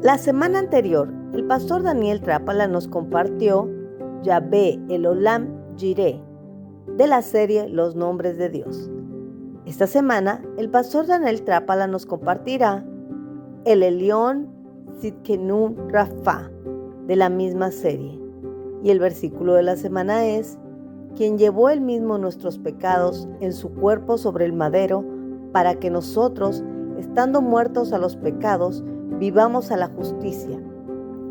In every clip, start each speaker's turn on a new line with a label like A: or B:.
A: La semana anterior, el pastor Daniel Trápala nos compartió Yahvé el Olam Jireh de la serie Los Nombres de Dios. Esta semana, el pastor Daniel Trápala nos compartirá el Elión Sitkenu Rafa de la misma serie. Y el versículo de la semana es, quien llevó él mismo nuestros pecados en su cuerpo sobre el madero, para que nosotros, estando muertos a los pecados, vivamos a la justicia,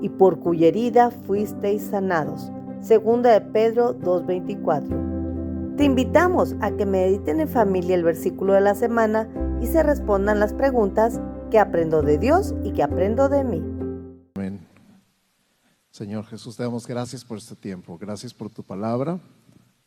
A: y por cuya herida fuisteis sanados. Segunda de Pedro 2.24. Te invitamos a que mediten en familia el versículo de la semana y se respondan las preguntas que aprendo de Dios y que aprendo de mí.
B: Amén. Señor Jesús, te damos gracias por este tiempo, gracias por tu palabra,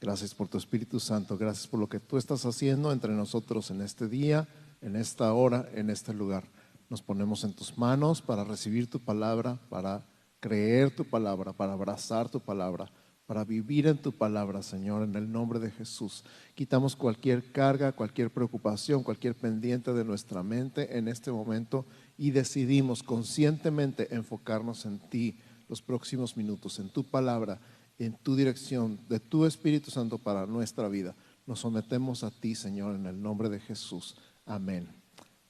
B: gracias por tu Espíritu Santo, gracias por lo que tú estás haciendo entre nosotros en este día, en esta hora, en este lugar. Nos ponemos en tus manos para recibir tu palabra, para creer tu palabra, para abrazar tu palabra, para vivir en tu palabra, Señor, en el nombre de Jesús. Quitamos cualquier carga, cualquier preocupación, cualquier pendiente de nuestra mente en este momento y decidimos conscientemente enfocarnos en ti los próximos minutos, en tu palabra, en tu dirección, de tu Espíritu Santo para nuestra vida. Nos sometemos a ti, Señor, en el nombre de Jesús. Amén.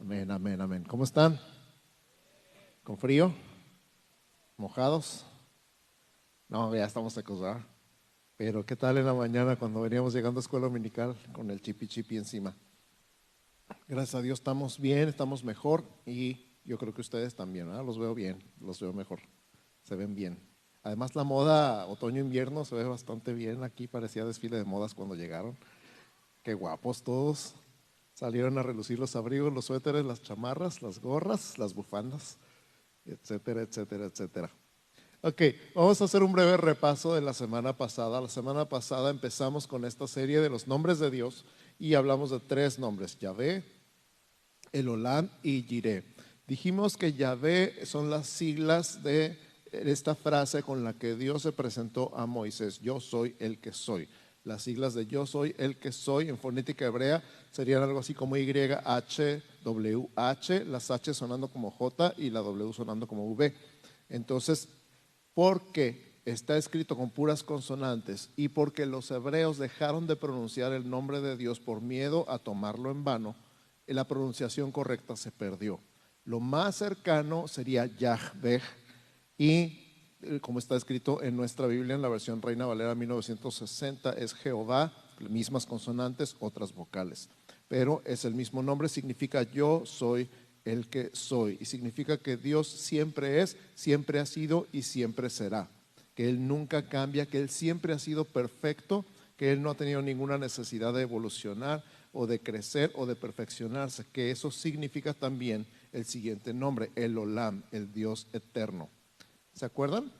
B: Amén, amén, amén. ¿Cómo están? ¿Con frío? ¿Mojados? No, ya estamos secos, ¿verdad? Pero ¿qué tal en la mañana cuando veníamos llegando a escuela dominical con el chipi chipi encima? Gracias a Dios estamos bien, estamos mejor y yo creo que ustedes también, ¿verdad? Los veo bien, los veo mejor, se ven bien. Además la moda otoño-invierno se ve bastante bien, aquí parecía desfile de modas cuando llegaron. Qué guapos todos. Salieron a relucir los abrigos, los suéteres, las chamarras, las gorras, las bufandas, etcétera, etcétera, etcétera. Ok, vamos a hacer un breve repaso de la semana pasada. La semana pasada empezamos con esta serie de los nombres de Dios y hablamos de tres nombres, Yahvé, Elolam y Jireh. Dijimos que Yahvé son las siglas de esta frase con la que Dios se presentó a Moisés, yo soy el que soy. Las siglas de yo soy el que soy en fonética hebrea serían algo así como Y, H, W, H, las H sonando como J y la W sonando como V. Entonces, porque está escrito con puras consonantes y porque los hebreos dejaron de pronunciar el nombre de Dios por miedo a tomarlo en vano, la pronunciación correcta se perdió. Lo más cercano sería Yahweh y como está escrito en nuestra Biblia en la versión Reina Valera 1960 es Jehová, mismas consonantes, otras vocales pero es el mismo nombre, significa yo soy el que soy. Y significa que Dios siempre es, siempre ha sido y siempre será. Que Él nunca cambia, que Él siempre ha sido perfecto, que Él no ha tenido ninguna necesidad de evolucionar o de crecer o de perfeccionarse. Que eso significa también el siguiente nombre, el Olam, el Dios eterno. ¿Se acuerdan?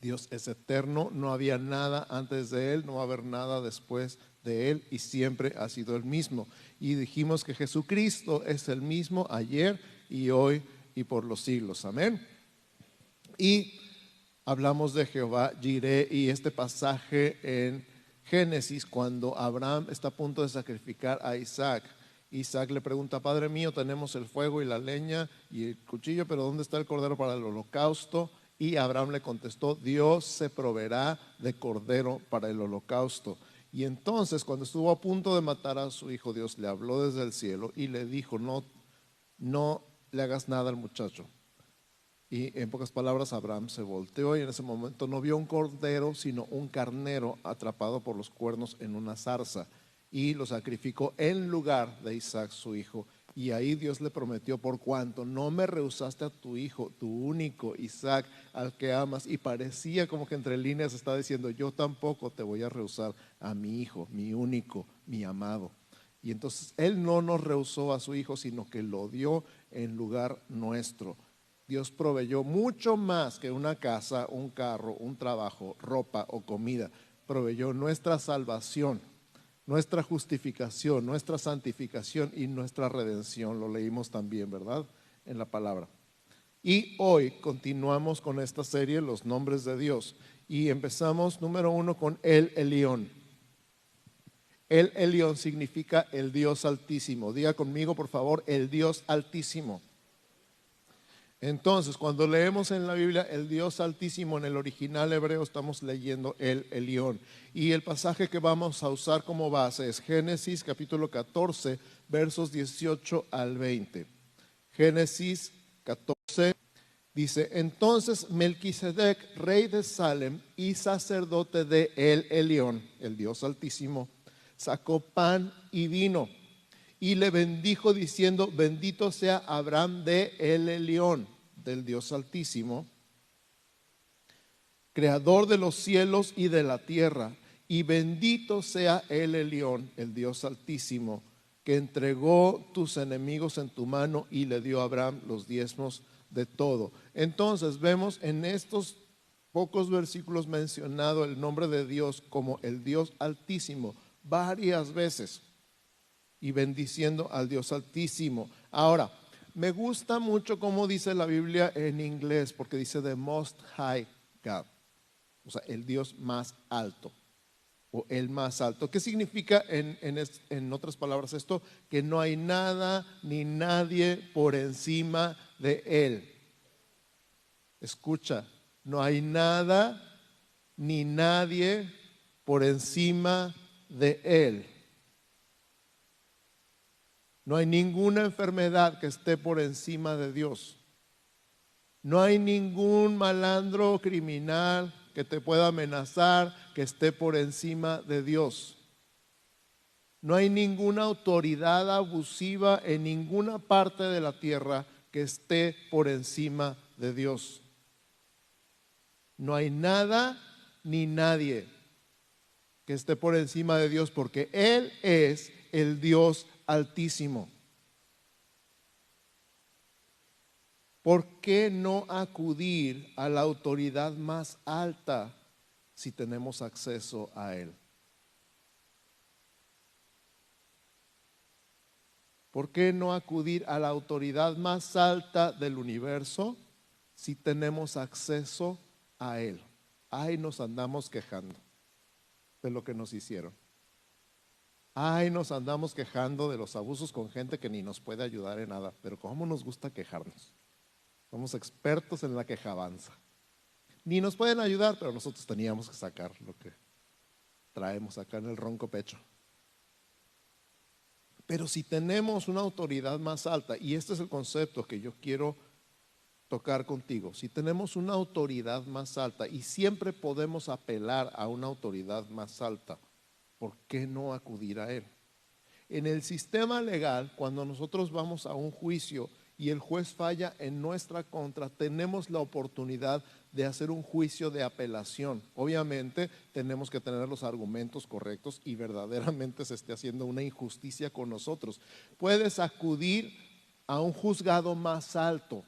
B: Dios es eterno, no había nada antes de Él, no va a haber nada después de Él y siempre ha sido el mismo. Y dijimos que Jesucristo es el mismo ayer y hoy y por los siglos. Amén. Y hablamos de Jehová Jireh y este pasaje en Génesis cuando Abraham está a punto de sacrificar a Isaac. Isaac le pregunta, Padre mío, tenemos el fuego y la leña y el cuchillo, pero ¿dónde está el cordero para el holocausto? Y Abraham le contestó, Dios se proveerá de cordero para el holocausto. Y entonces cuando estuvo a punto de matar a su hijo, Dios le habló desde el cielo y le dijo, no, no le hagas nada al muchacho. Y en pocas palabras, Abraham se volteó y en ese momento no vio un cordero, sino un carnero atrapado por los cuernos en una zarza. Y lo sacrificó en lugar de Isaac, su hijo. Y ahí Dios le prometió, por cuanto no me rehusaste a tu hijo, tu único Isaac, al que amas. Y parecía como que entre líneas está diciendo, yo tampoco te voy a rehusar a mi hijo, mi único, mi amado. Y entonces Él no nos rehusó a su hijo, sino que lo dio en lugar nuestro. Dios proveyó mucho más que una casa, un carro, un trabajo, ropa o comida. Proveyó nuestra salvación nuestra justificación, nuestra santificación y nuestra redención. Lo leímos también, ¿verdad? En la palabra. Y hoy continuamos con esta serie, los nombres de Dios. Y empezamos, número uno, con el Elión. El Elión significa el Dios altísimo. Diga conmigo, por favor, el Dios altísimo. Entonces, cuando leemos en la Biblia el Dios Altísimo en el original hebreo, estamos leyendo el Elión. Y el pasaje que vamos a usar como base es Génesis capítulo 14, versos 18 al 20. Génesis 14 dice, entonces Melquisedec, rey de Salem y sacerdote de el Elión, el Dios Altísimo, sacó pan y vino y le bendijo diciendo, bendito sea Abraham de el Elión, del Dios Altísimo, creador de los cielos y de la tierra, y bendito sea el Elión, el Dios Altísimo, que entregó tus enemigos en tu mano y le dio a Abraham los diezmos de todo. Entonces vemos en estos pocos versículos mencionado el nombre de Dios como el Dios Altísimo varias veces y bendiciendo al Dios Altísimo. Ahora, me gusta mucho cómo dice la Biblia en inglés, porque dice the most high God, o sea, el Dios más alto o el más alto. ¿Qué significa en, en, otras palabras esto? Que no hay nada ni nadie por encima de Él. Escucha, no hay nada ni nadie por encima de Él. No hay ninguna enfermedad que esté por encima de Dios. No hay ningún malandro criminal que te pueda amenazar que esté por encima de Dios. No hay ninguna autoridad abusiva en ninguna parte de la tierra que esté por encima de Dios. No hay nada ni nadie que esté por encima de Dios porque Él es el Dios Altísimo. ¿Por qué no acudir a la autoridad más alta si tenemos acceso a Él? ¿Por qué no acudir a la autoridad más alta del universo si tenemos acceso a Él? Ahí nos andamos quejando de lo que nos hicieron. Ay, nos andamos quejando de los abusos con gente que ni nos puede ayudar en nada, pero ¿cómo nos gusta quejarnos? Somos expertos en la quejabanza. Ni nos pueden ayudar, pero nosotros teníamos que sacar lo que traemos acá en el ronco pecho. Pero si tenemos una autoridad más alta, y este es el concepto que yo quiero tocar contigo, si tenemos una autoridad más alta y siempre podemos apelar a una autoridad más alta, ¿por qué no acudir a Él? En el sistema legal, cuando nosotros vamos a un juicio y el juez falla en nuestra contra, tenemos la oportunidad de hacer un juicio de apelación. Obviamente tenemos que tener los argumentos correctos y verdaderamente se esté haciendo una injusticia con nosotros. Puedes acudir a un juzgado más alto.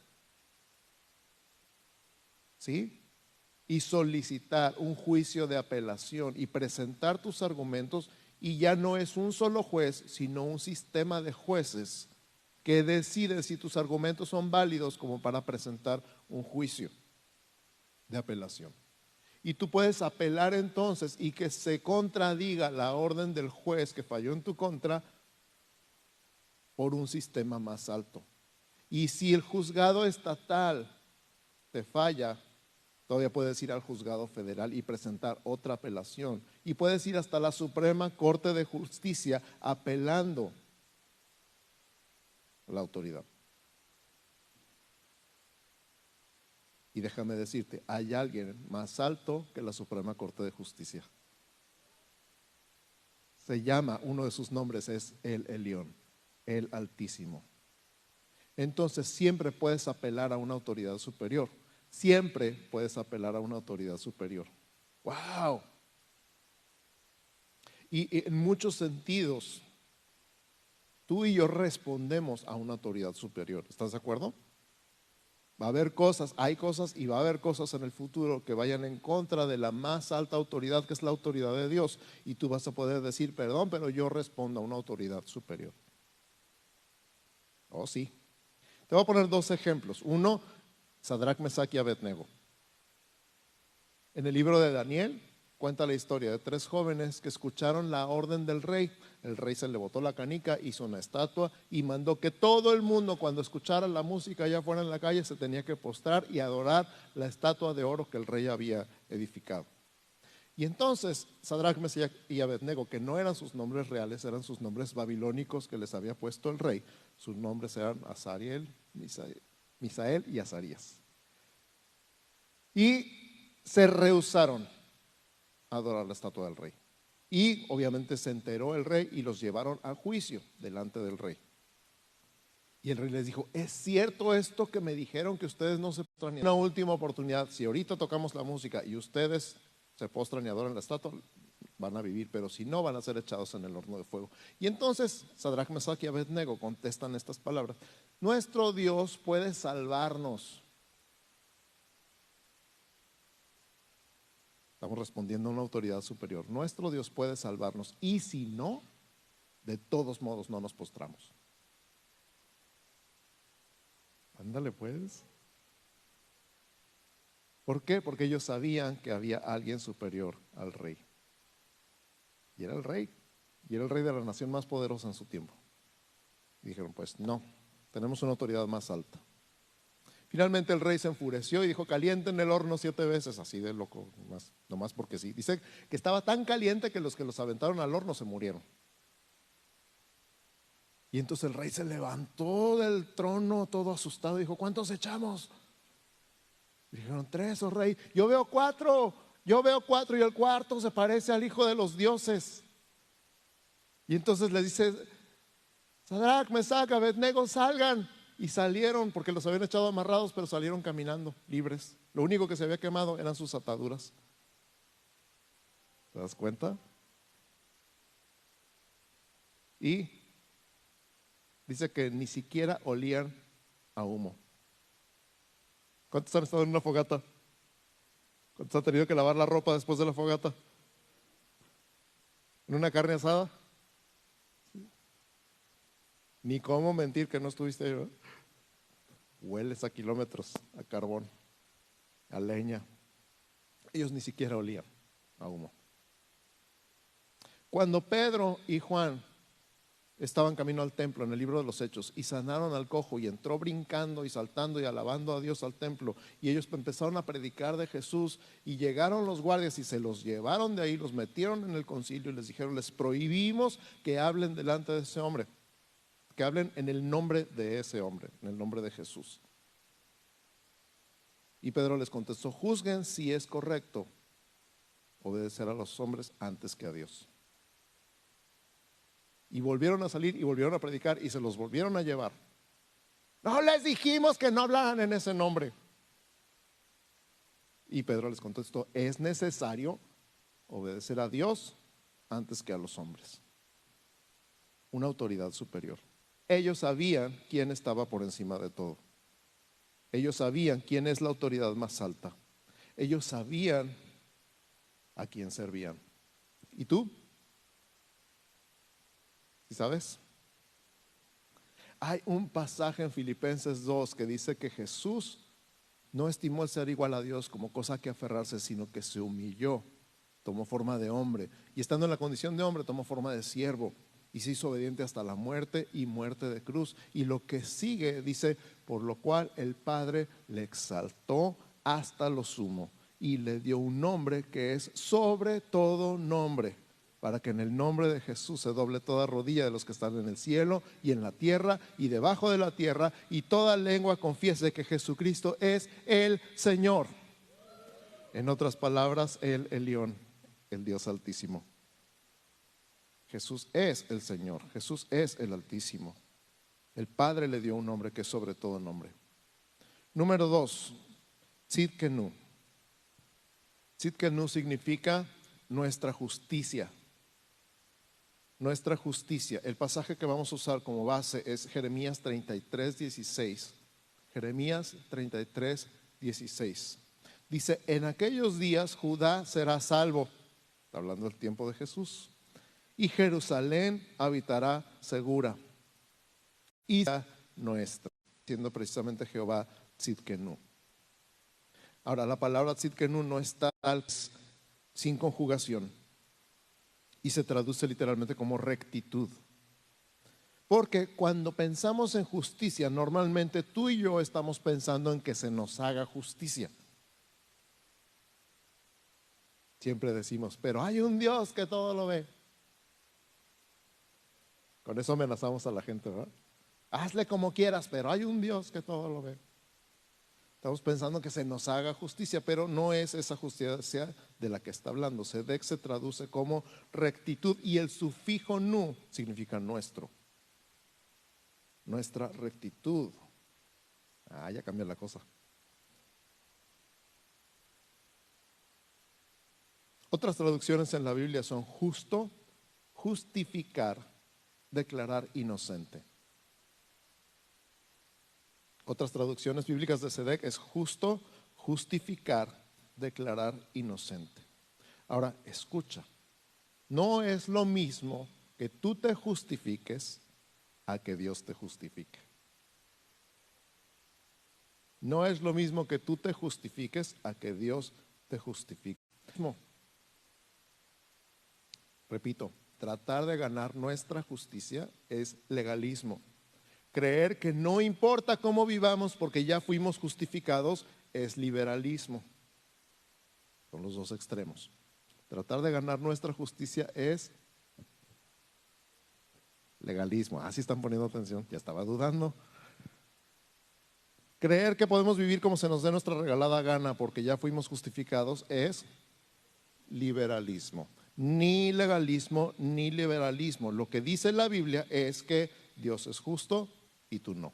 B: ¿Sí? Y solicitar un juicio de apelación y presentar tus argumentos y ya no es un solo juez, sino un sistema de jueces que decide si tus argumentos son válidos como para presentar un juicio de apelación. Y tú puedes apelar entonces y que se contradiga la orden del juez que falló en tu contra por un sistema más alto. Y si el juzgado estatal te falla, Todavía puedes ir al juzgado federal y presentar otra apelación. Y puedes ir hasta la Suprema Corte de Justicia apelando a la autoridad. Y déjame decirte, hay alguien más alto que la Suprema Corte de Justicia. Se llama, uno de sus nombres es el Elión, el Altísimo. Entonces siempre puedes apelar a una autoridad superior siempre puedes apelar a una autoridad superior. ¡Wow! Y en muchos sentidos, tú y yo respondemos a una autoridad superior. ¿Estás de acuerdo? Va a haber cosas, hay cosas y va a haber cosas en el futuro que vayan en contra de la más alta autoridad, que es la autoridad de Dios. Y tú vas a poder decir, perdón, pero yo respondo a una autoridad superior. Oh, sí. Te voy a poner dos ejemplos. Uno, Sadrach, Mesach y Abednego. En el libro de Daniel, cuenta la historia de tres jóvenes que escucharon la orden del rey. El rey se le botó la canica, hizo una estatua y mandó que todo el mundo cuando escuchara la música allá afuera en la calle se tenía que postrar y adorar la estatua de oro que el rey había edificado. Y entonces Sadrach, Mesías y Abednego, que no eran sus nombres reales, eran sus nombres babilónicos que les había puesto el rey. Sus nombres eran Azariel, Misael y Azarías. Y se rehusaron a adorar la estatua del rey. Y obviamente se enteró el rey y los llevaron a juicio delante del rey. Y el rey les dijo, ¿es cierto esto que me dijeron que ustedes no se postran? Una última oportunidad, si ahorita tocamos la música y ustedes se postran y adoran la estatua, van a vivir, pero si no, van a ser echados en el horno de fuego. Y entonces Sadrach, Mesach y Abednego contestan estas palabras. Nuestro Dios puede salvarnos. Estamos respondiendo a una autoridad superior. Nuestro Dios puede salvarnos. Y si no, de todos modos no nos postramos. Ándale pues. ¿Por qué? Porque ellos sabían que había alguien superior al rey. Y era el rey. Y era el rey de la nación más poderosa en su tiempo. Dijeron, pues no, tenemos una autoridad más alta. Finalmente el rey se enfureció y dijo, calienten el horno siete veces, así de loco, nomás, nomás porque sí. Dice que estaba tan caliente que los que los aventaron al horno se murieron. Y entonces el rey se levantó del trono todo asustado y dijo, ¿cuántos echamos? dijeron, tres, oh rey. Yo veo cuatro, yo veo cuatro y el cuarto se parece al hijo de los dioses. Y entonces le dice, Sadrach, Mesach, Abednego, salgan. Y salieron porque los habían echado amarrados, pero salieron caminando, libres. Lo único que se había quemado eran sus ataduras. ¿Te das cuenta? Y dice que ni siquiera olían a humo. ¿Cuántos han estado en una fogata? ¿Cuántos han tenido que lavar la ropa después de la fogata? ¿En una carne asada? Ni cómo mentir que no estuviste ahí. Hueles a kilómetros, a carbón, a leña. Ellos ni siquiera olían a humo. Cuando Pedro y Juan estaban camino al templo en el libro de los Hechos y sanaron al cojo y entró brincando y saltando y alabando a Dios al templo y ellos empezaron a predicar de Jesús y llegaron los guardias y se los llevaron de ahí, los metieron en el concilio y les dijeron, les prohibimos que hablen delante de ese hombre, que hablen en el nombre de ese hombre, en el nombre de Jesús. Y Pedro les contestó, juzguen si es correcto obedecer a los hombres antes que a Dios. Y volvieron a salir y volvieron a predicar y se los volvieron a llevar. No les dijimos que no hablaran en ese nombre. Y Pedro les contestó, es necesario obedecer a Dios antes que a los hombres. Una autoridad superior. Ellos sabían quién estaba por encima de todo. Ellos sabían quién es la autoridad más alta. Ellos sabían a quién servían. ¿Y tú? sabes? Hay un pasaje en Filipenses 2 que dice que Jesús no estimó el ser igual a Dios como cosa que aferrarse, sino que se humilló, tomó forma de hombre y estando en la condición de hombre tomó forma de siervo y se hizo obediente hasta la muerte y muerte de cruz. Y lo que sigue dice, por lo cual el Padre le exaltó hasta lo sumo y le dio un nombre que es sobre todo nombre para que en el nombre de Jesús se doble toda rodilla de los que están en el cielo y en la tierra y debajo de la tierra, y toda lengua confiese que Jesucristo es el Señor. En otras palabras, el Elión, el Dios Altísimo. Jesús es el Señor, Jesús es el Altísimo. El Padre le dio un nombre que es sobre todo nombre. Número dos, Tzidkenu. Tzidkenu significa nuestra justicia nuestra justicia. El pasaje que vamos a usar como base es Jeremías 33, 16. Jeremías 33, 16. Dice, en aquellos días Judá será salvo, está hablando del tiempo de Jesús, y Jerusalén habitará segura. Y nuestra, siendo precisamente Jehová Tzidkenu. Ahora, la palabra Tzidkenu no está sin conjugación y se traduce literalmente como rectitud. Porque cuando pensamos en justicia, normalmente tú y yo estamos pensando en que se nos haga justicia. Siempre decimos, pero hay un Dios que todo lo ve. Con eso amenazamos a la gente, ¿verdad? Hazle como quieras, pero hay un Dios que todo lo ve. Estamos pensando que se nos haga justicia, pero no es esa justicia de la que está hablando. Sedec se traduce como rectitud y el sufijo nu significa nuestro. Nuestra rectitud. Ah, ya cambia la cosa. Otras traducciones en la Biblia son justo, justificar, declarar inocente. Otras traducciones bíblicas de Sedec es justo, justificar, declarar inocente. Ahora, escucha, no es lo mismo que tú te justifiques a que Dios te justifique. No es lo mismo que tú te justifiques a que Dios te justifique. Repito, tratar de ganar nuestra justicia es legalismo. Creer que no importa cómo vivamos porque ya fuimos justificados es liberalismo. Son los dos extremos. Tratar de ganar nuestra justicia es legalismo. Así ah, están poniendo atención, ya estaba dudando. Creer que podemos vivir como se nos dé nuestra regalada gana porque ya fuimos justificados es liberalismo. Ni legalismo ni liberalismo. Lo que dice la Biblia es que Dios es justo, y tú no.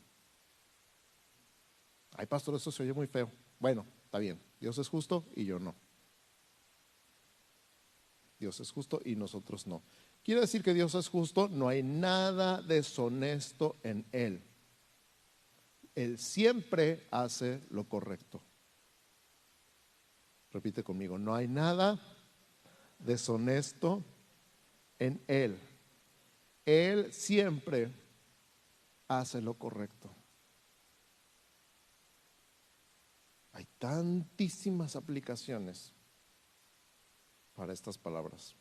B: Ay, pastor, eso se oye muy feo. Bueno, está bien. Dios es justo y yo no. Dios es justo y nosotros no. Quiere decir que Dios es justo, no hay nada deshonesto en Él. Él siempre hace lo correcto. Repite conmigo, no hay nada deshonesto en Él. Él siempre hace lo correcto. Hay tantísimas aplicaciones para estas palabras.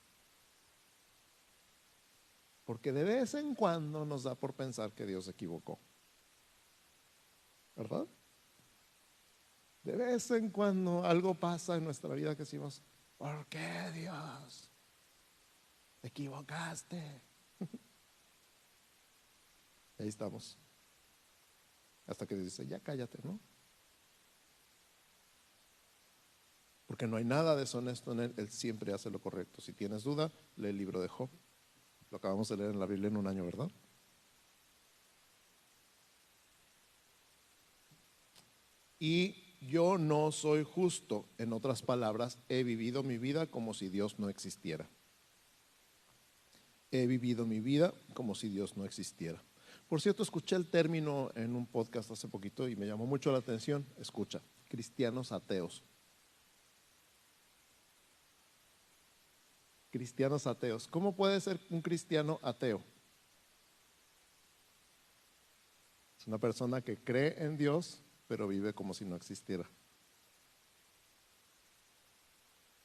B: Porque de vez en cuando nos da por pensar que Dios se equivocó. ¿Verdad? De vez en cuando algo pasa en nuestra vida que decimos, ¿por qué Dios? Te equivocaste. Ahí estamos. Hasta que dice, ya cállate, ¿no? Porque no hay nada deshonesto en él, él siempre hace lo correcto. Si tienes duda, lee el libro de Job. Lo acabamos de leer en la Biblia en un año, ¿verdad? Y yo no soy justo. En otras palabras, he vivido mi vida como si Dios no existiera. He vivido mi vida como si Dios no existiera. Por cierto, escuché el término en un podcast hace poquito y me llamó mucho la atención. Escucha, cristianos ateos. Cristianos ateos. ¿Cómo puede ser un cristiano ateo? Es una persona que cree en Dios, pero vive como si no existiera.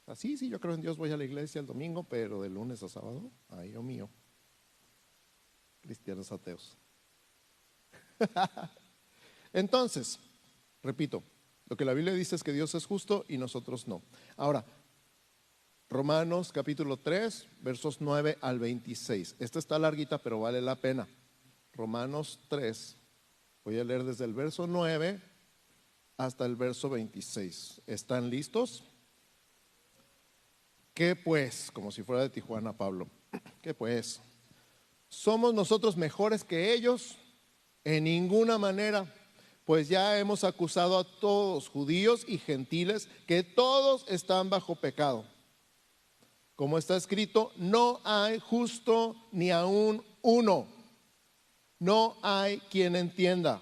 B: Así, sí, yo creo en Dios, voy a la iglesia el domingo, pero de lunes a sábado, ahí o mío. Cristianos ateos. Entonces, repito, lo que la Biblia dice es que Dios es justo y nosotros no. Ahora, Romanos capítulo 3, versos 9 al 26. Esta está larguita, pero vale la pena. Romanos 3, voy a leer desde el verso 9 hasta el verso 26. ¿Están listos? ¿Qué pues? Como si fuera de Tijuana, Pablo. ¿Qué pues? ¿Somos nosotros mejores que ellos? En ninguna manera, pues ya hemos acusado a todos, judíos y gentiles, que todos están bajo pecado. Como está escrito, no hay justo ni aún uno. No hay quien entienda.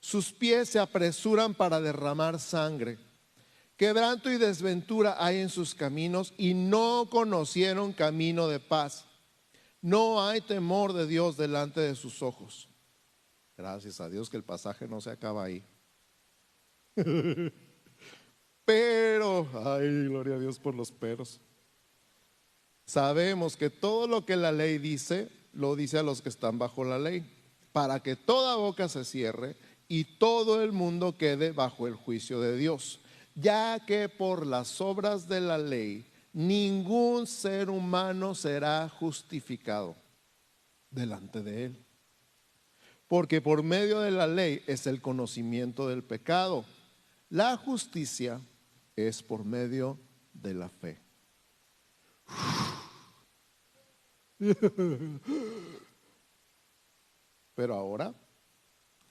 B: Sus pies se apresuran para derramar sangre. Quebranto y desventura hay en sus caminos y no conocieron camino de paz. No hay temor de Dios delante de sus ojos. Gracias a Dios que el pasaje no se acaba ahí. Pero, ay, gloria a Dios por los peros. Sabemos que todo lo que la ley dice, lo dice a los que están bajo la ley, para que toda boca se cierre y todo el mundo quede bajo el juicio de Dios, ya que por las obras de la ley ningún ser humano será justificado delante de él. Porque por medio de la ley es el conocimiento del pecado. La justicia es por medio de la fe. Pero ahora,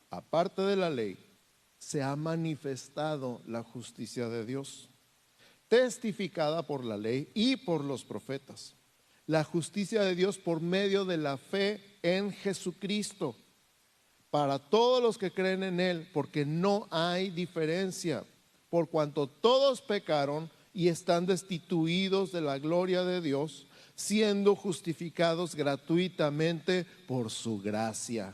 B: aparte de la ley, se ha manifestado la justicia de Dios, testificada por la ley y por los profetas. La justicia de Dios por medio de la fe en Jesucristo, para todos los que creen en Él, porque no hay diferencia, por cuanto todos pecaron y están destituidos de la gloria de Dios siendo justificados gratuitamente por su gracia,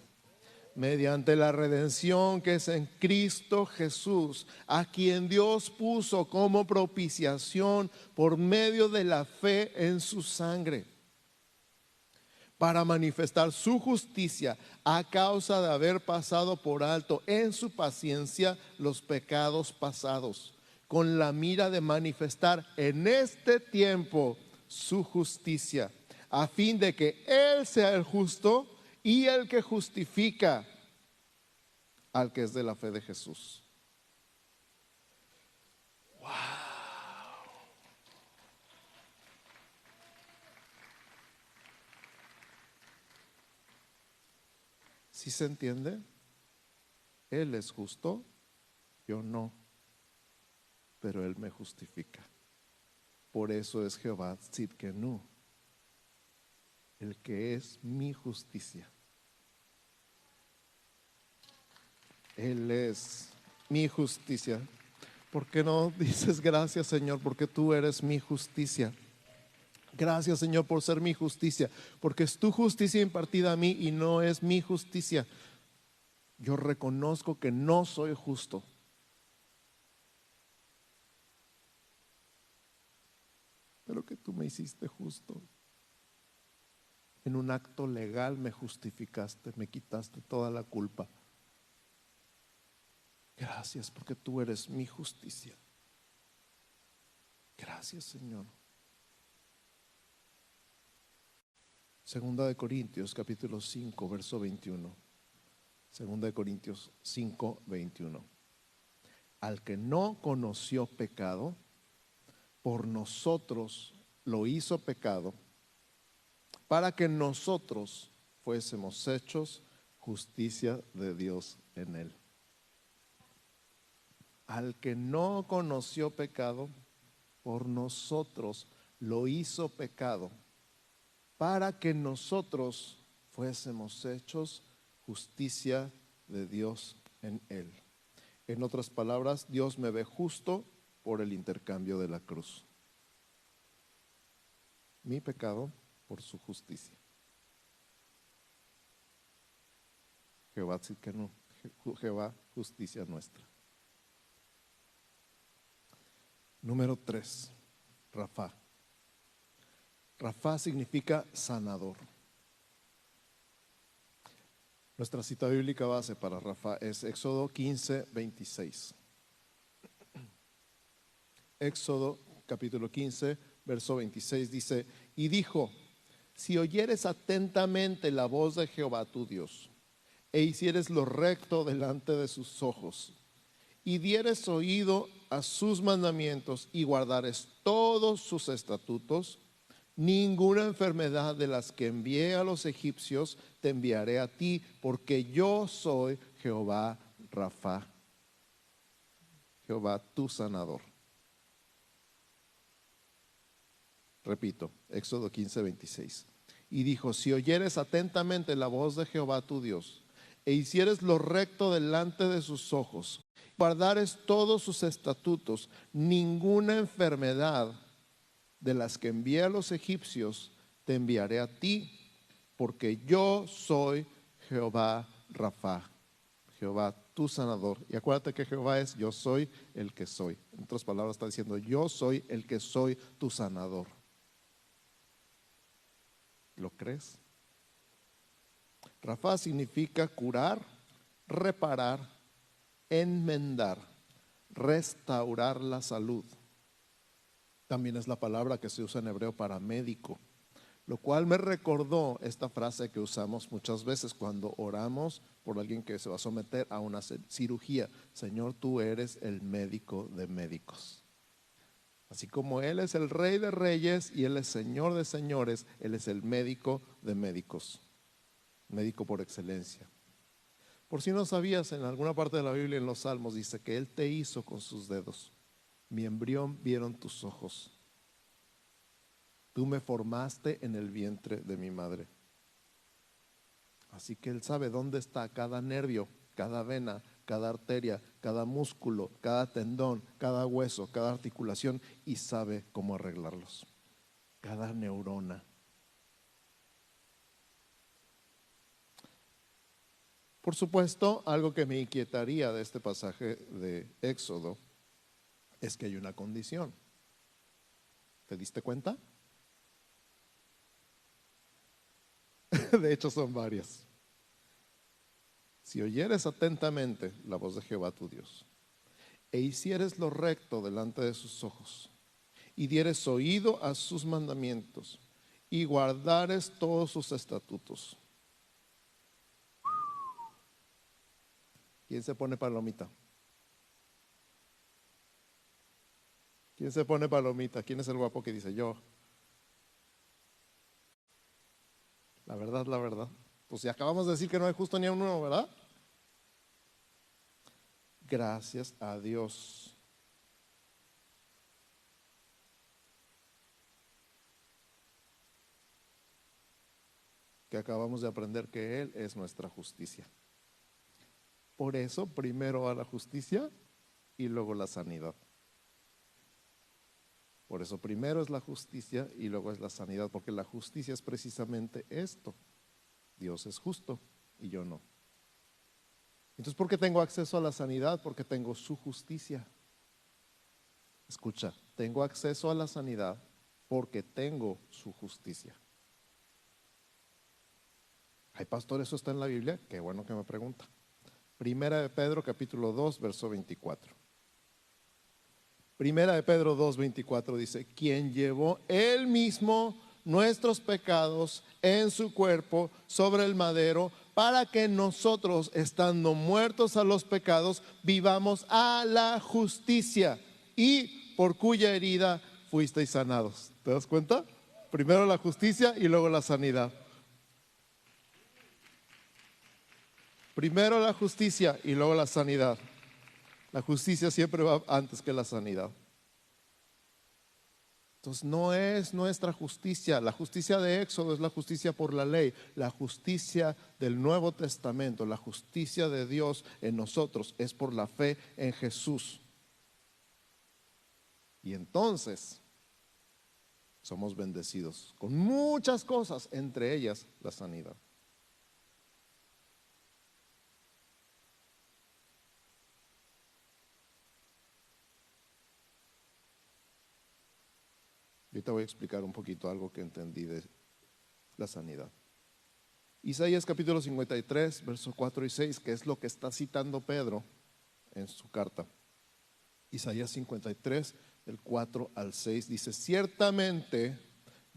B: mediante la redención que es en Cristo Jesús, a quien Dios puso como propiciación por medio de la fe en su sangre para manifestar su justicia a causa de haber pasado por alto en su paciencia los pecados pasados, con la mira de manifestar en este tiempo su justicia, a fin de que Él sea el justo y el que justifica al que es de la fe de Jesús. Wow. ¿Sí se entiende? Él es justo, yo no, pero Él me justifica. Por eso es Jehová Tzidkenu, el que es mi justicia. Él es mi justicia. ¿Por qué no dices gracias, Señor, porque tú eres mi justicia? Gracias, Señor, por ser mi justicia, porque es tu justicia impartida a mí y no es mi justicia. Yo reconozco que no soy justo, pero que tú me hiciste justo. En un acto legal me justificaste, me quitaste toda la culpa. Gracias porque tú eres mi justicia. Gracias Señor. Segunda de Corintios capítulo 5 verso 21. Segunda de Corintios 5 21. Al que no conoció pecado, por nosotros lo hizo pecado, para que nosotros fuésemos hechos justicia de Dios en él. Al que no conoció pecado, por nosotros lo hizo pecado, para que nosotros fuésemos hechos justicia de Dios en él. En otras palabras, Dios me ve justo por el intercambio de la cruz. Mi pecado por su justicia. Jehová, Jehová, justicia nuestra. Número tres, Rafa. Rafa significa sanador. Nuestra cita bíblica base para Rafa es Éxodo 15, 26. Éxodo capítulo 15, verso 26 dice, y dijo, si oyeres atentamente la voz de Jehová tu Dios, e hicieres lo recto delante de sus ojos, y dieres oído a sus mandamientos y guardares todos sus estatutos, ninguna enfermedad de las que envié a los egipcios te enviaré a ti, porque yo soy Jehová Rafa, Jehová tu sanador. Repito, Éxodo 15, 26. Y dijo, si oyeres atentamente la voz de Jehová tu Dios, e hicieres lo recto delante de sus ojos, guardares todos sus estatutos, ninguna enfermedad de las que envié a los egipcios te enviaré a ti, porque yo soy Jehová Rafa, Jehová tu sanador. Y acuérdate que Jehová es yo soy el que soy. En otras palabras está diciendo yo soy el que soy tu sanador. ¿Lo crees? Rafa significa curar, reparar, enmendar, restaurar la salud. También es la palabra que se usa en hebreo para médico, lo cual me recordó esta frase que usamos muchas veces cuando oramos por alguien que se va a someter a una cirugía. Señor, tú eres el médico de médicos. Así como Él es el rey de reyes y Él es señor de señores, Él es el médico de médicos, médico por excelencia. Por si no sabías, en alguna parte de la Biblia, en los Salmos, dice que Él te hizo con sus dedos. Mi embrión vieron tus ojos. Tú me formaste en el vientre de mi madre. Así que Él sabe dónde está cada nervio, cada vena, cada arteria, cada músculo, cada tendón, cada hueso, cada articulación y sabe cómo arreglarlos. Cada neurona. Por supuesto, algo que me inquietaría de este pasaje de Éxodo es que hay una condición. ¿Te diste cuenta? De hecho, son varias si oyeres atentamente la voz de Jehová tu Dios, e hicieres lo recto delante de sus ojos, y dieres oído a sus mandamientos, y guardares todos sus estatutos. ¿Quién se pone palomita? ¿Quién se pone palomita? ¿Quién es el guapo que dice yo? La verdad, la verdad. Pues si acabamos de decir que no hay justo ni uno, ¿verdad? Gracias a Dios. Que acabamos de aprender que Él es nuestra justicia. Por eso primero va la justicia y luego la sanidad. Por eso primero es la justicia y luego es la sanidad, porque la justicia es precisamente esto. Dios es justo y yo no. Entonces, ¿por qué tengo acceso a la sanidad? Porque tengo su justicia. Escucha, tengo acceso a la sanidad porque tengo su justicia. Ay, pastor, ¿eso está en la Biblia? Qué bueno que me pregunta. Primera de Pedro, capítulo 2, verso 24. Primera de Pedro 2, 24 dice, quien llevó él mismo nuestros pecados en su cuerpo sobre el madero, para que nosotros, estando muertos a los pecados, vivamos a la justicia y por cuya herida fuisteis sanados. ¿Te das cuenta? Primero la justicia y luego la sanidad. Primero la justicia y luego la sanidad. La justicia siempre va antes que la sanidad. Entonces no es nuestra justicia, la justicia de Éxodo es la justicia por la ley, la justicia del Nuevo Testamento, la justicia de Dios en nosotros es por la fe en Jesús. Y entonces somos bendecidos con muchas cosas, entre ellas la sanidad. Te voy a explicar un poquito algo que entendí de la sanidad. Isaías capítulo 53, versos 4 y 6, que es lo que está citando Pedro en su carta. Isaías 53, del 4 al 6, dice, ciertamente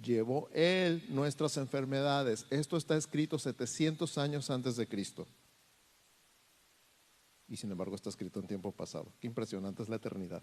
B: llevó él nuestras enfermedades. Esto está escrito 700 años antes de Cristo. Y sin embargo está escrito en tiempo pasado. Qué impresionante es la eternidad.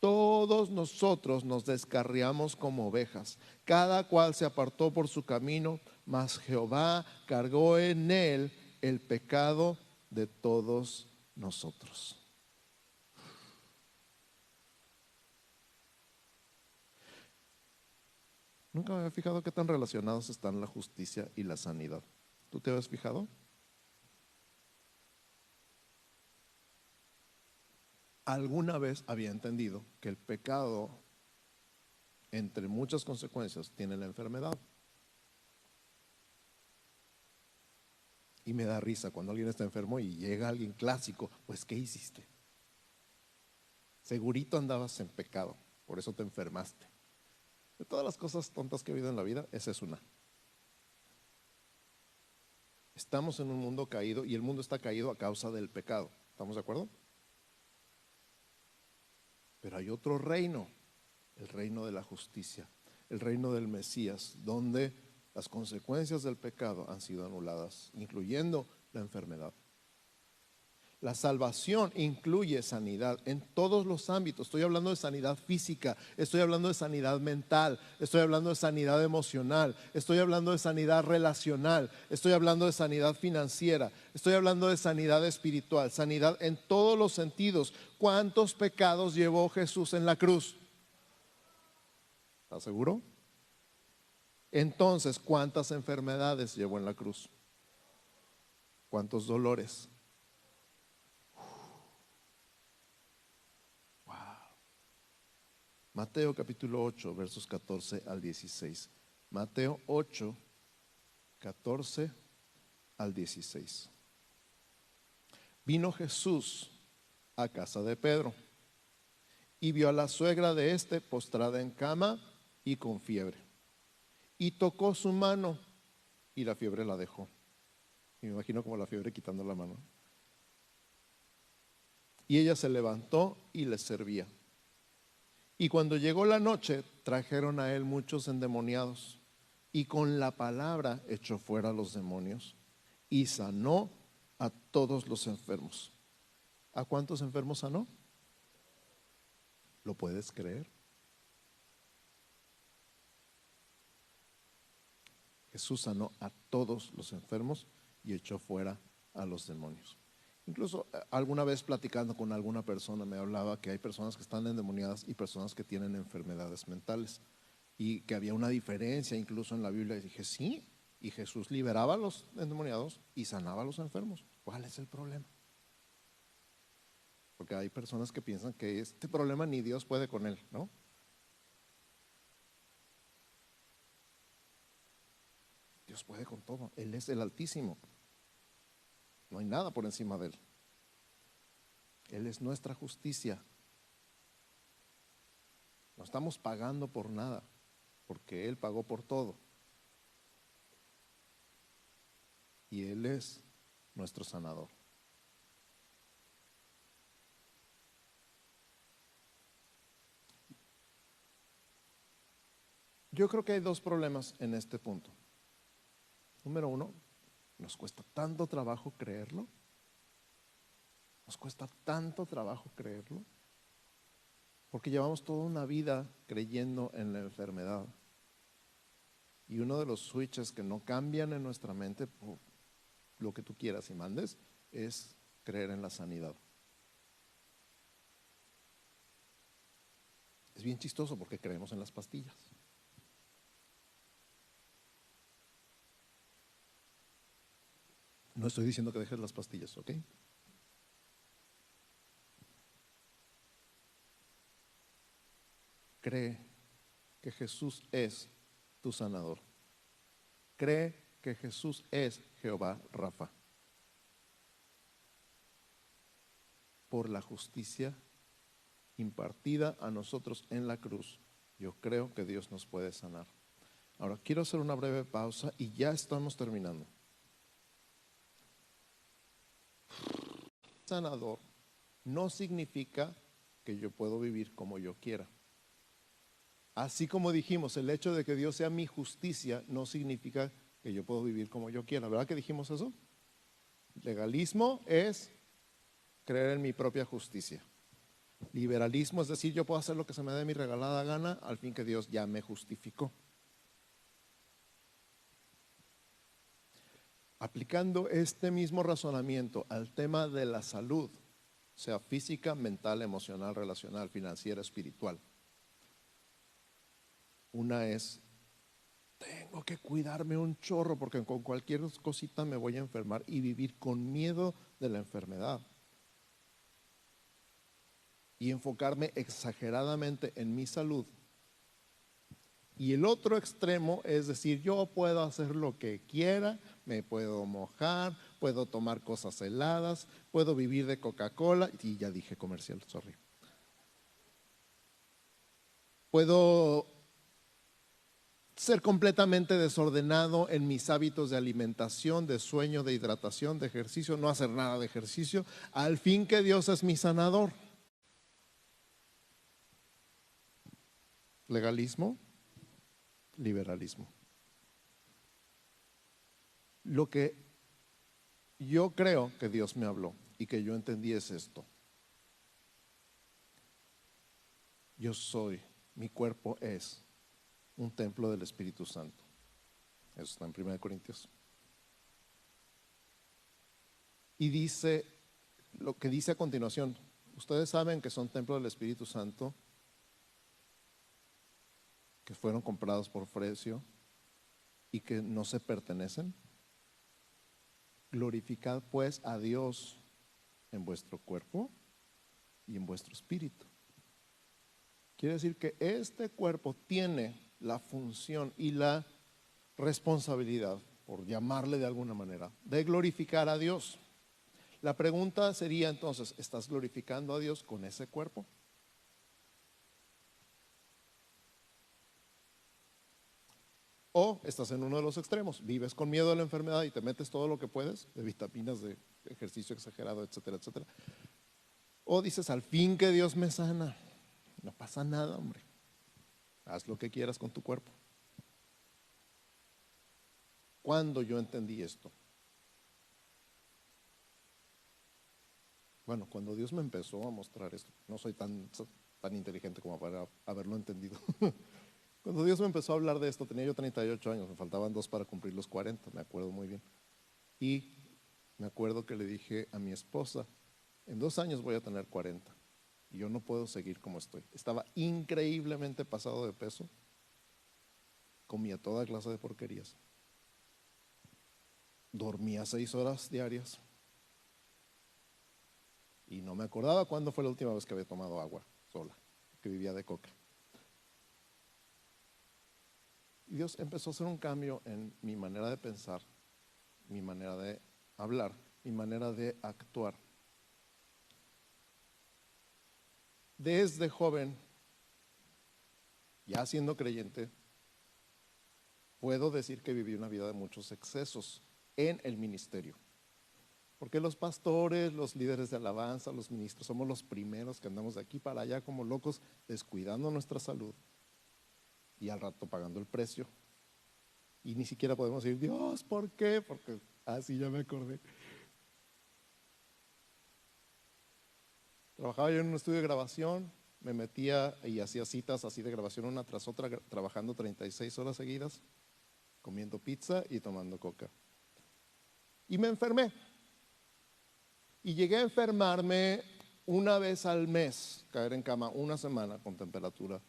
B: Todos nosotros nos descarriamos como ovejas, cada cual se apartó por su camino, mas Jehová cargó en él el pecado de todos nosotros. Nunca me había fijado qué tan relacionados están la justicia y la sanidad. ¿Tú te habías fijado? Alguna vez había entendido que el pecado, entre muchas consecuencias, tiene la enfermedad. Y me da risa cuando alguien está enfermo y llega alguien clásico, pues ¿qué hiciste? Segurito andabas en pecado, por eso te enfermaste. De todas las cosas tontas que he habido en la vida, esa es una. Estamos en un mundo caído y el mundo está caído a causa del pecado. ¿Estamos de acuerdo? Pero hay otro reino, el reino de la justicia, el reino del Mesías, donde las consecuencias del pecado han sido anuladas, incluyendo la enfermedad. La salvación incluye sanidad en todos los ámbitos. Estoy hablando de sanidad física, estoy hablando de sanidad mental, estoy hablando de sanidad emocional, estoy hablando de sanidad relacional, estoy hablando de sanidad financiera, estoy hablando de sanidad espiritual, sanidad en todos los sentidos. ¿Cuántos pecados llevó Jesús en la cruz? ¿Estás seguro? Entonces, ¿cuántas enfermedades llevó en la cruz? ¿Cuántos dolores? Mateo capítulo 8, versos 14 al 16. Mateo 8, 14 al 16. Vino Jesús a casa de Pedro y vio a la suegra de éste postrada en cama y con fiebre. Y tocó su mano y la fiebre la dejó. Me imagino como la fiebre quitando la mano. Y ella se levantó y le servía. Y cuando llegó la noche, trajeron a él muchos endemoniados y con la palabra echó fuera a los demonios y sanó a todos los enfermos. ¿A cuántos enfermos sanó? ¿Lo puedes creer? Jesús sanó a todos los enfermos y echó fuera a los demonios. Incluso eh, alguna vez platicando con alguna persona me hablaba que hay personas que están endemoniadas y personas que tienen enfermedades mentales y que había una diferencia incluso en la Biblia. Y dije, sí, y Jesús liberaba a los endemoniados y sanaba a los enfermos. ¿Cuál es el problema? Porque hay personas que piensan que este problema ni Dios puede con él, ¿no? Dios puede con todo. Él es el Altísimo. No hay nada por encima de Él. Él es nuestra justicia. No estamos pagando por nada, porque Él pagó por todo. Y Él es nuestro sanador. Yo creo que hay dos problemas en este punto. Número uno, nos cuesta tanto trabajo creerlo. Nos cuesta tanto trabajo creerlo. Porque llevamos toda una vida creyendo en la enfermedad. Y uno de los switches que no cambian en nuestra mente, por lo que tú quieras y mandes, es creer en la sanidad. Es bien chistoso porque creemos en las pastillas. No estoy diciendo que dejes las pastillas, ¿ok? Cree que Jesús es tu sanador. Cree que Jesús es Jehová Rafa. Por la justicia impartida a nosotros en la cruz, yo creo que Dios nos puede sanar. Ahora, quiero hacer una breve pausa y ya estamos terminando. Sanador no significa que yo puedo vivir como yo quiera. Así como dijimos, el hecho de que Dios sea mi justicia no significa que yo puedo vivir como yo quiera. ¿Verdad que dijimos eso? Legalismo es creer en mi propia justicia. Liberalismo es decir, yo puedo hacer lo que se me dé mi regalada gana al fin que Dios ya me justificó. Aplicando este mismo razonamiento al tema de la salud, sea física, mental, emocional, relacional, financiera, espiritual. Una es, tengo que cuidarme un chorro porque con cualquier cosita me voy a enfermar y vivir con miedo de la enfermedad. Y enfocarme exageradamente en mi salud. Y el otro extremo es decir, yo puedo hacer lo que quiera, me puedo mojar, puedo tomar cosas heladas, puedo vivir de Coca-Cola, y ya dije comercial, sorry. Puedo ser completamente desordenado en mis hábitos de alimentación, de sueño, de hidratación, de ejercicio, no hacer nada de ejercicio, al fin que Dios es mi sanador. Legalismo, liberalismo. Lo que yo creo que Dios me habló y que yo entendí es esto. Yo soy, mi cuerpo es un templo del Espíritu Santo. Eso está en 1 Corintios. Y dice lo que dice a continuación. Ustedes saben que son templo del Espíritu Santo, que fueron comprados por precio y que no se pertenecen. Glorificad pues a Dios en vuestro cuerpo y en vuestro espíritu. Quiere decir que este cuerpo tiene la función y la responsabilidad, por llamarle de alguna manera, de glorificar a Dios. La pregunta sería entonces, ¿estás glorificando a Dios con ese cuerpo? O estás en uno de los extremos, vives con miedo a la enfermedad y te metes todo lo que puedes, de vitaminas, de ejercicio exagerado, etcétera, etcétera. O dices, al fin que Dios me sana. No pasa nada, hombre. Haz lo que quieras con tu cuerpo. ¿Cuándo yo entendí esto? Bueno, cuando Dios me empezó a mostrar esto, no soy tan, tan inteligente como para haberlo entendido. cuando Dios me empezó a hablar de esto, tenía yo 38 años, me faltaban dos para cumplir los 40, me acuerdo muy bien. Y me acuerdo que le dije a mi esposa, en dos años voy a tener 40 y yo no puedo seguir como estoy. Estaba increíblemente pasado de peso, comía toda clase de porquerías, dormía seis horas diarias y no me acordaba cuándo fue la última vez que había tomado agua sola, que vivía de coca. Dios empezó a hacer un cambio en mi manera de pensar, mi manera de hablar, mi manera de actuar. desde joven, ya siendo creyente, puedo decir que viví una vida de muchos excesos en el ministerio. Porque los pastores, los líderes de alabanza, los ministros, somos los primeros que andamos de aquí para allá como locos, descuidando nuestra salud y al rato pagando el precio. Y ni siquiera podemos decir, Dios, ¿por qué? Porque así ah, ya me acordé. Trabajaba yo en un estudio de grabación, me metía y hacía citas así de grabación una tras otra, trabajando 36 horas seguidas, comiendo pizza y tomando coca. Y me enfermé. Y llegué a enfermarme una vez al mes, caer en cama una semana con temperatura,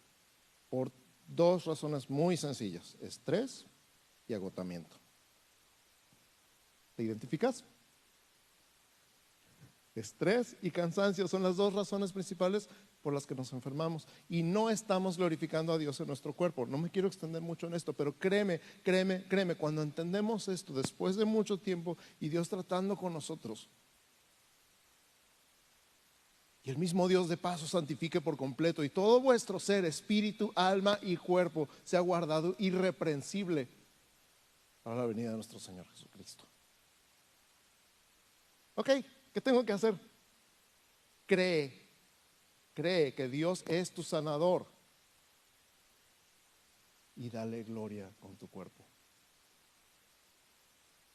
B: por dos razones muy sencillas, estrés y agotamiento. ¿Te identificas? Estrés y cansancio son las dos razones principales por las que nos enfermamos y no estamos glorificando a Dios en nuestro cuerpo. No me quiero extender mucho en esto, pero créeme, créeme, créeme, cuando entendemos esto después de mucho tiempo y Dios tratando con nosotros, y el mismo Dios de paso santifique por completo y todo vuestro ser, espíritu, alma y cuerpo sea guardado irreprensible para la venida de nuestro Señor Jesucristo. ¿Ok? ¿Qué tengo que hacer? Cree, cree que Dios es tu sanador. y dale gloria con tu cuerpo.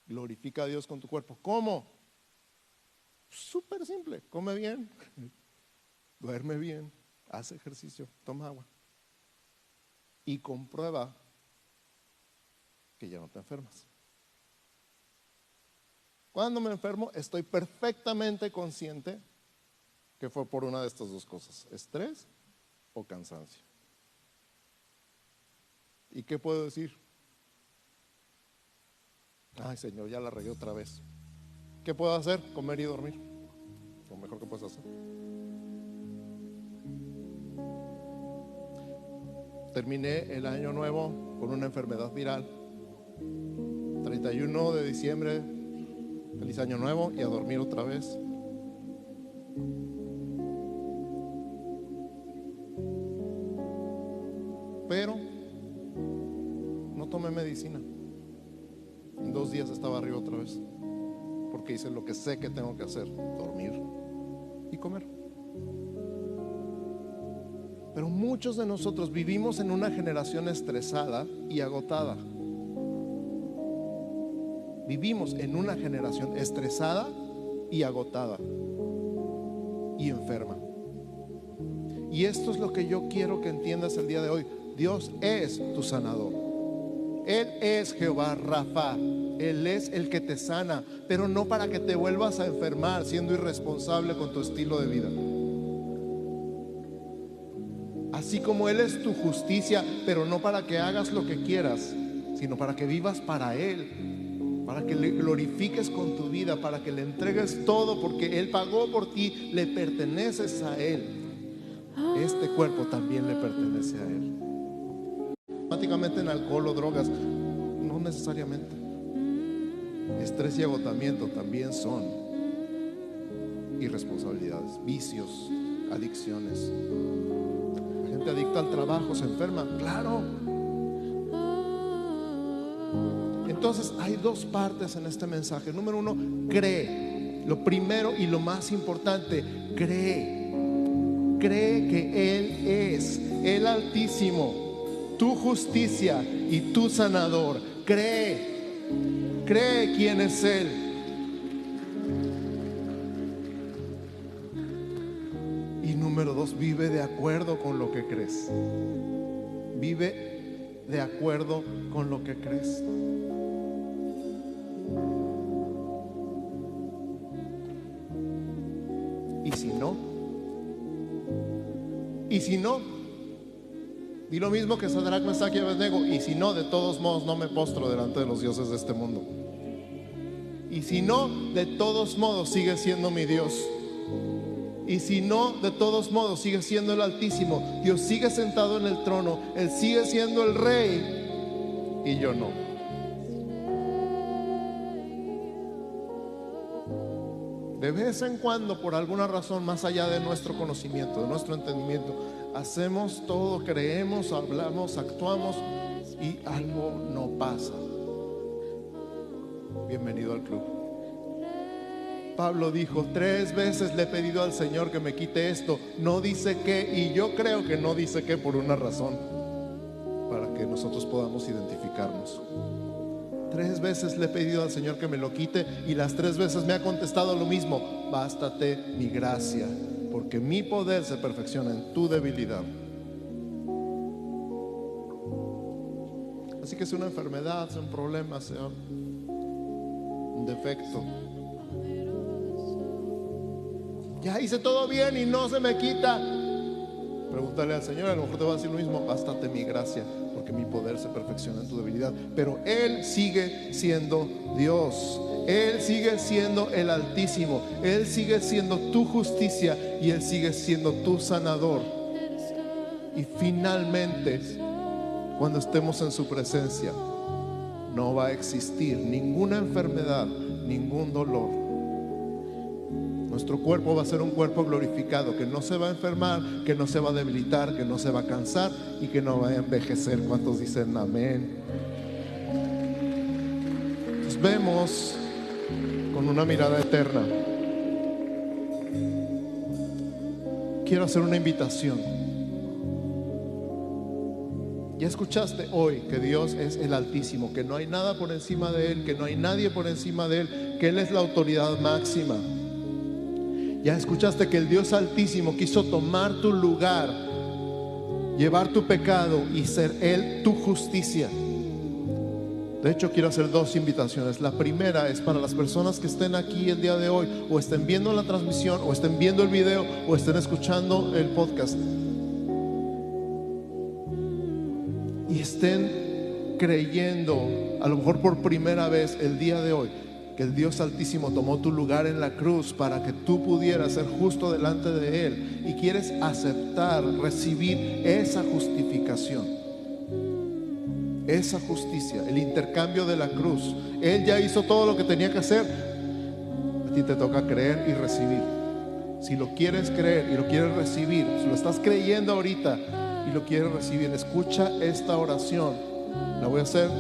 B: Glorifica a Dios con tu cuerpo. ¿Cómo? Súper simple. Come bien, duerme bien, haz ejercicio, toma agua. Y comprueba que ya no te enfermas. Cuando me enfermo, estoy perfectamente consciente que fue por una de estas dos cosas, estrés o cansancio. ¿Y qué puedo decir? Ay, Señor, ya la regué otra vez. ¿Qué puedo hacer? Comer y dormir. Lo mejor que puedes hacer. Terminé el año nuevo con una enfermedad viral. 31 de diciembre, feliz año nuevo y a dormir otra vez. Pero no tomé medicina. En dos días estaba arriba otra vez. Porque hice lo que sé que tengo que hacer, dormir y comer. Pero muchos de nosotros vivimos en una generación estresada y agotada. Vivimos en una generación estresada y agotada y enferma. Y esto es lo que yo quiero que entiendas el día de hoy. Dios es tu sanador. Él es Jehová Rafa. Él es el que te sana, pero no para que te vuelvas a enfermar siendo irresponsable con tu estilo de vida. Así como Él es tu justicia, pero no para que hagas lo que quieras, sino para que vivas para Él, para que le glorifiques con tu vida, para que le entregues todo, porque Él pagó por ti, le perteneces a Él. Este cuerpo también le pertenece a Él. Automáticamente en alcohol o drogas, no necesariamente. Estrés y agotamiento también son irresponsabilidades, vicios, adicciones. Gente adicta al trabajo se enferma, claro. Entonces hay dos partes en este mensaje. Número uno, cree. Lo primero y lo más importante, cree. Cree que Él es el Altísimo, tu justicia y tu sanador. Cree. Cree quién es Él. Vive de acuerdo con lo que crees. Vive de acuerdo con lo que crees. Y si no, y si no, di lo mismo que Sadrach, Mesach y Abednego. Y si no, de todos modos no me postro delante de los dioses de este mundo. Y si no, de todos modos sigue siendo mi Dios. Y si no, de todos modos sigue siendo el Altísimo. Dios sigue sentado en el trono. Él sigue siendo el Rey. Y yo no. De vez en cuando, por alguna razón más allá de nuestro conocimiento, de nuestro entendimiento, hacemos todo, creemos, hablamos, actuamos y algo no pasa. Bienvenido al club. Pablo dijo, tres veces le he pedido al Señor que me quite esto. No dice qué, y yo creo que no dice qué por una razón, para que nosotros podamos identificarnos. Tres veces le he pedido al Señor que me lo quite y las tres veces me ha contestado lo mismo. Bástate mi gracia, porque mi poder se perfecciona en tu debilidad. Así que sea una enfermedad, sea un problema, sea un defecto. Ya hice todo bien y no se me quita. Pregúntale al Señor, a lo mejor te va a decir lo mismo, bástate mi gracia, porque mi poder se perfecciona en tu debilidad. Pero Él sigue siendo Dios. Él sigue siendo el Altísimo. Él sigue siendo tu justicia y Él sigue siendo tu sanador. Y finalmente, cuando estemos en su presencia, no va a existir ninguna enfermedad, ningún dolor. Nuestro cuerpo va a ser un cuerpo glorificado, que no se va a enfermar, que no se va a debilitar, que no se va a cansar y que no va a envejecer. ¿Cuántos dicen amén? Nos vemos con una mirada eterna. Quiero hacer una invitación. Ya escuchaste hoy que Dios es el Altísimo, que no hay nada por encima de Él, que no hay nadie por encima de Él, que Él es la autoridad máxima. Ya escuchaste que el Dios Altísimo quiso tomar tu lugar, llevar tu pecado y ser Él tu justicia. De hecho, quiero hacer dos invitaciones. La primera es para las personas que estén aquí el día de hoy, o estén viendo la transmisión, o estén viendo el video, o estén escuchando el podcast. Y estén creyendo, a lo mejor por primera vez el día de hoy, que el Dios Altísimo tomó tu lugar en la cruz para que tú pudieras ser justo delante de Él. Y quieres aceptar, recibir esa justificación esa justicia, el intercambio de la cruz. Él ya hizo todo lo que tenía que hacer. A ti te toca creer y recibir. Si lo quieres creer y lo quieres recibir, si lo estás creyendo ahorita y lo quieres recibir, escucha esta oración. La voy a hacer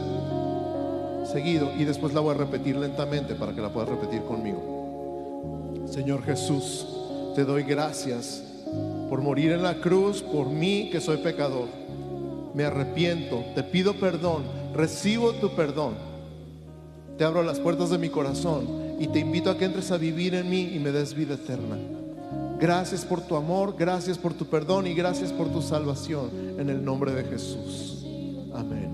B: seguido y después la voy a repetir lentamente para que la puedas repetir conmigo. Señor Jesús, te doy gracias por morir en la cruz por mí que soy pecador me arrepiento, te pido perdón, recibo tu perdón. Te abro las puertas de mi corazón y te invito a que entres a vivir en mí y me des vida eterna. Gracias por tu amor, gracias por tu perdón y gracias por tu salvación en el nombre de Jesús. Amén.